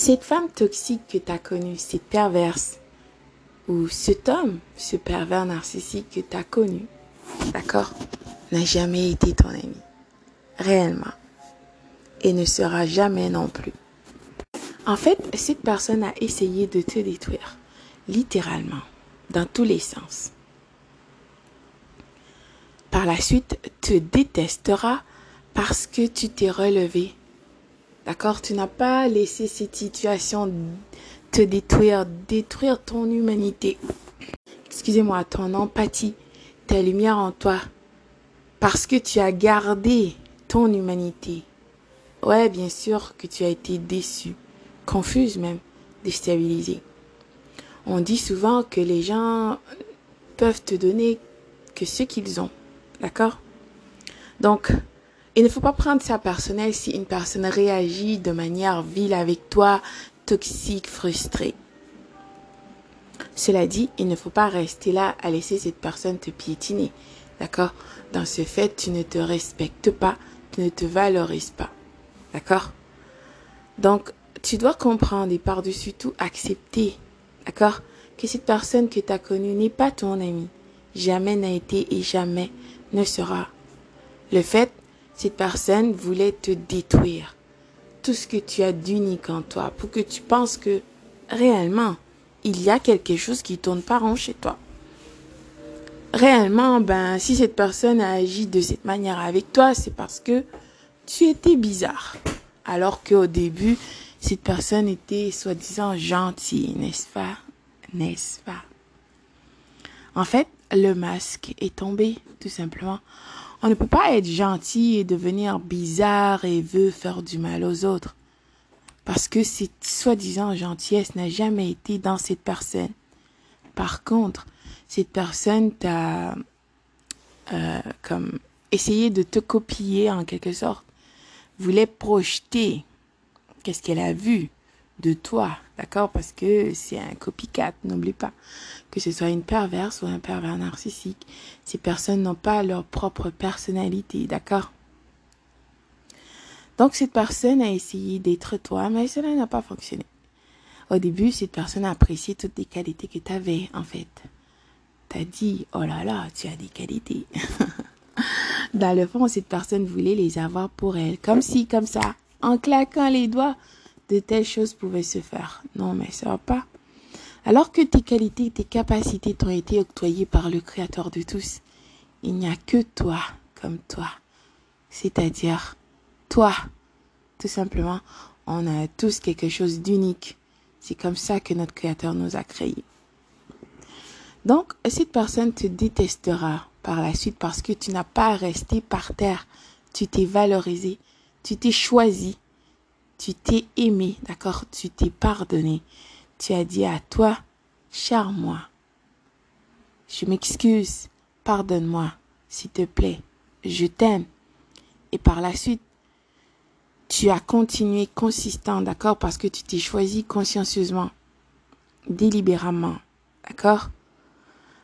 Cette femme toxique que tu as connue, cette perverse, ou cet homme, ce pervers narcissique que tu as connu, d'accord, n'a jamais été ton ami. Réellement. Et ne sera jamais non plus. En fait, cette personne a essayé de te détruire. Littéralement. Dans tous les sens. Par la suite, te détestera parce que tu t'es relevé. D'accord? Tu n'as pas laissé cette situation te détruire, détruire ton humanité. Excusez-moi, ton empathie, ta lumière en toi. Parce que tu as gardé ton humanité. Ouais, bien sûr que tu as été déçu, confuse même, déstabilisé. On dit souvent que les gens peuvent te donner que ce qu'ils ont. D'accord? Donc, il ne faut pas prendre ça personnel si une personne réagit de manière vile avec toi, toxique, frustré. Cela dit, il ne faut pas rester là à laisser cette personne te piétiner. D'accord? Dans ce fait, tu ne te respectes pas, tu ne te valorises pas. D'accord? Donc, tu dois comprendre et par-dessus tout accepter, d'accord? Que cette personne que tu as connue n'est pas ton ami. Jamais n'a été et jamais ne sera. Le fait, cette personne voulait te détruire tout ce que tu as d'unique en toi pour que tu penses que réellement, il y a quelque chose qui tourne pas rond chez toi. Réellement, ben, si cette personne a agi de cette manière avec toi, c'est parce que tu étais bizarre. Alors qu'au début, cette personne était soi-disant gentille, n'est-ce pas? N'est-ce pas? En fait, le masque est tombé, tout simplement. On ne peut pas être gentil et devenir bizarre et veut faire du mal aux autres. Parce que cette soi-disant gentillesse n'a jamais été dans cette personne. Par contre, cette personne t'a euh, comme essayé de te copier en quelque sorte, voulait projeter qu'est-ce qu'elle a vu de toi, d'accord Parce que c'est un copycat, n'oublie pas. Que ce soit une perverse ou un pervers narcissique, ces personnes n'ont pas leur propre personnalité, d'accord Donc cette personne a essayé d'être toi, mais cela n'a pas fonctionné. Au début, cette personne a apprécié toutes les qualités que tu avais, en fait. T'as dit, oh là là, tu as des qualités. Dans le fond, cette personne voulait les avoir pour elle, comme si, comme ça, en claquant les doigts, de telles choses pouvaient se faire. Non, mais ça va pas. Alors que tes qualités, tes capacités t'ont été octroyées par le Créateur de tous, il n'y a que toi comme toi. C'est-à-dire, toi. Tout simplement, on a tous quelque chose d'unique. C'est comme ça que notre Créateur nous a créés. Donc, cette personne te détestera par la suite parce que tu n'as pas resté par terre. Tu t'es valorisé, tu t'es choisi, tu t'es aimé, d'accord? Tu t'es pardonné. Tu as dit à toi, cher moi, je m'excuse, pardonne-moi, s'il te plaît, je t'aime. Et par la suite, tu as continué consistant, d'accord? Parce que tu t'es choisi consciencieusement, délibérément, d'accord?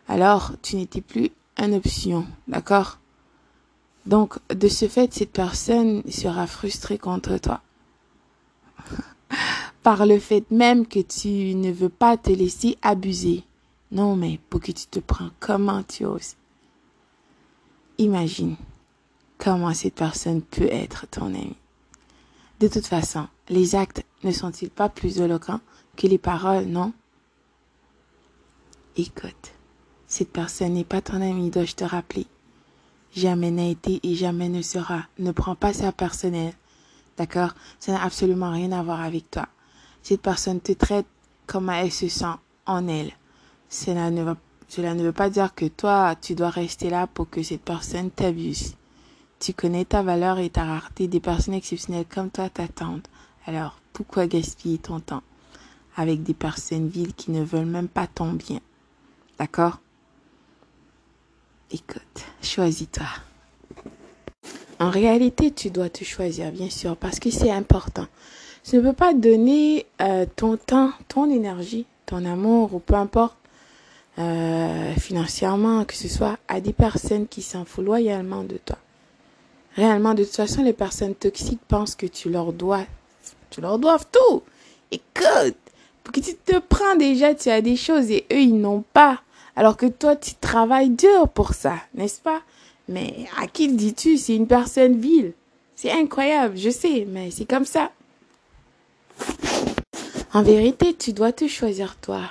Alors, tu n'étais plus une option, d'accord? Donc, de ce fait, cette personne sera frustrée contre toi par le fait même que tu ne veux pas te laisser abuser. Non, mais pour que tu te prends, comment tu oses? Imagine comment cette personne peut être ton ami. De toute façon, les actes ne sont-ils pas plus éloquents que les paroles, non? Écoute, cette personne n'est pas ton ami, dois-je te rappeler? Jamais n'a été et jamais ne sera. Ne prends pas ça personnel. D'accord? Ça n'a absolument rien à voir avec toi. Cette personne te traite comme elle se sent en elle. Cela ne, va, cela ne veut pas dire que toi, tu dois rester là pour que cette personne t'abuse. Tu connais ta valeur et ta rareté. Des personnes exceptionnelles comme toi t'attendent. Alors, pourquoi gaspiller ton temps avec des personnes viles qui ne veulent même pas ton bien? D'accord? Écoute, choisis-toi. En réalité, tu dois te choisir, bien sûr, parce que c'est important. Tu ne peux pas donner euh, ton temps, ton énergie, ton amour, ou peu importe, euh, financièrement, que ce soit à des personnes qui s'en foutent loyalement de toi. Réellement, de toute façon, les personnes toxiques pensent que tu leur dois, tu leur dois tout. Écoute, que tu te prends déjà, tu as des choses et eux, ils n'ont pas. Alors que toi, tu travailles dur pour ça, n'est-ce pas? Mais à qui le dis-tu? C'est une personne vile. C'est incroyable, je sais, mais c'est comme ça. En vérité, tu dois te choisir toi.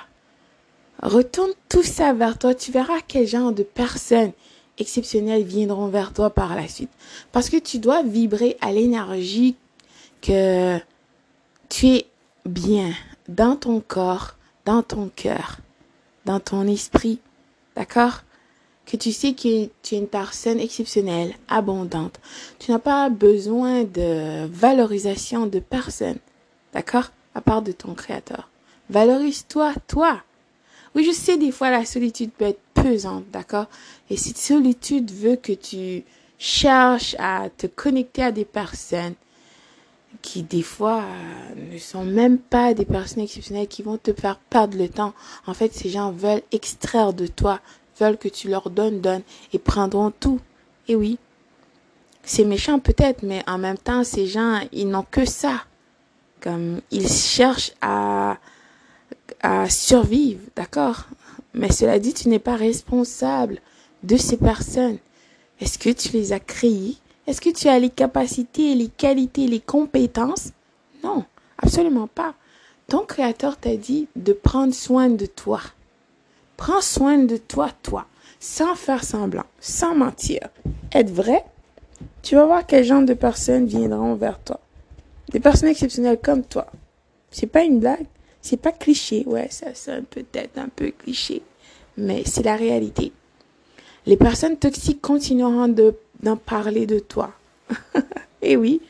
Retourne tout ça vers toi, tu verras quel genre de personnes exceptionnelles viendront vers toi par la suite. Parce que tu dois vibrer à l'énergie que tu es bien dans ton corps, dans ton cœur, dans ton esprit. D'accord? Que tu sais que tu es une personne exceptionnelle, abondante. Tu n'as pas besoin de valorisation de personne. D'accord? À part de ton créateur. Valorise-toi, toi. Oui, je sais, des fois, la solitude peut être pesante, d'accord? Et cette solitude veut que tu cherches à te connecter à des personnes qui des fois euh, ne sont même pas des personnes exceptionnelles qui vont te faire perdre le temps. En fait, ces gens veulent extraire de toi, veulent que tu leur donnes, donnes et prendront tout. Et oui, c'est méchant peut-être, mais en même temps, ces gens, ils n'ont que ça. Comme ils cherchent à, survivre, d'accord? Mais cela dit, tu n'es pas responsable de ces personnes. Est-ce que tu les as créées? Est-ce que tu as les capacités, les qualités, les compétences? Non, absolument pas. Ton créateur t'a dit de prendre soin de toi. Prends soin de toi, toi, sans faire semblant, sans mentir. Être vrai, tu vas voir quel genre de personnes viendront vers toi. Des personnes exceptionnelles comme toi. C'est pas une blague, c'est pas cliché. Ouais, ça sonne peut-être un peu cliché, mais c'est la réalité. Les personnes toxiques continueront de d'en parler de toi. Et eh oui,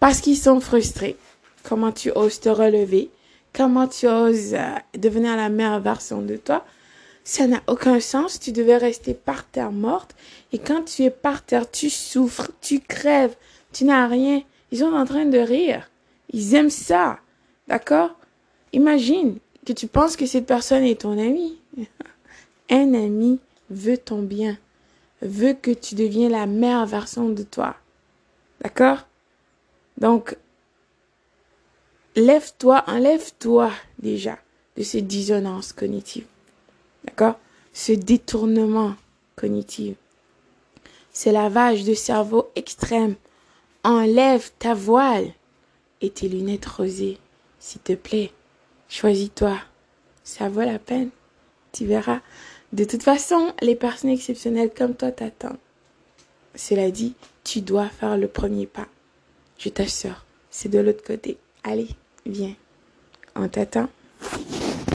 parce qu'ils sont frustrés. Comment tu oses te relever? Comment tu oses euh, devenir la meilleure version de toi? Ça n'a aucun sens. Tu devais rester par terre morte. Et quand tu es par terre, tu souffres, tu crèves, tu n'as rien. Ils sont en train de rire. Ils aiment ça. D'accord? Imagine que tu penses que cette personne est ton ami. Un ami veut ton bien veut que tu deviens la meilleure version de toi. D'accord? Donc, lève-toi, enlève-toi déjà de cette dissonance cognitive. D'accord? Ce détournement cognitif. Ce lavage de cerveau extrême. Enlève ta voile et tes lunettes rosées. S'il te plaît, choisis-toi. Ça vaut la peine. Tu verras. De toute façon, les personnes exceptionnelles comme toi t'attendent. Cela dit, tu dois faire le premier pas. Je t'assure, c'est de l'autre côté. Allez, viens. On t'attend.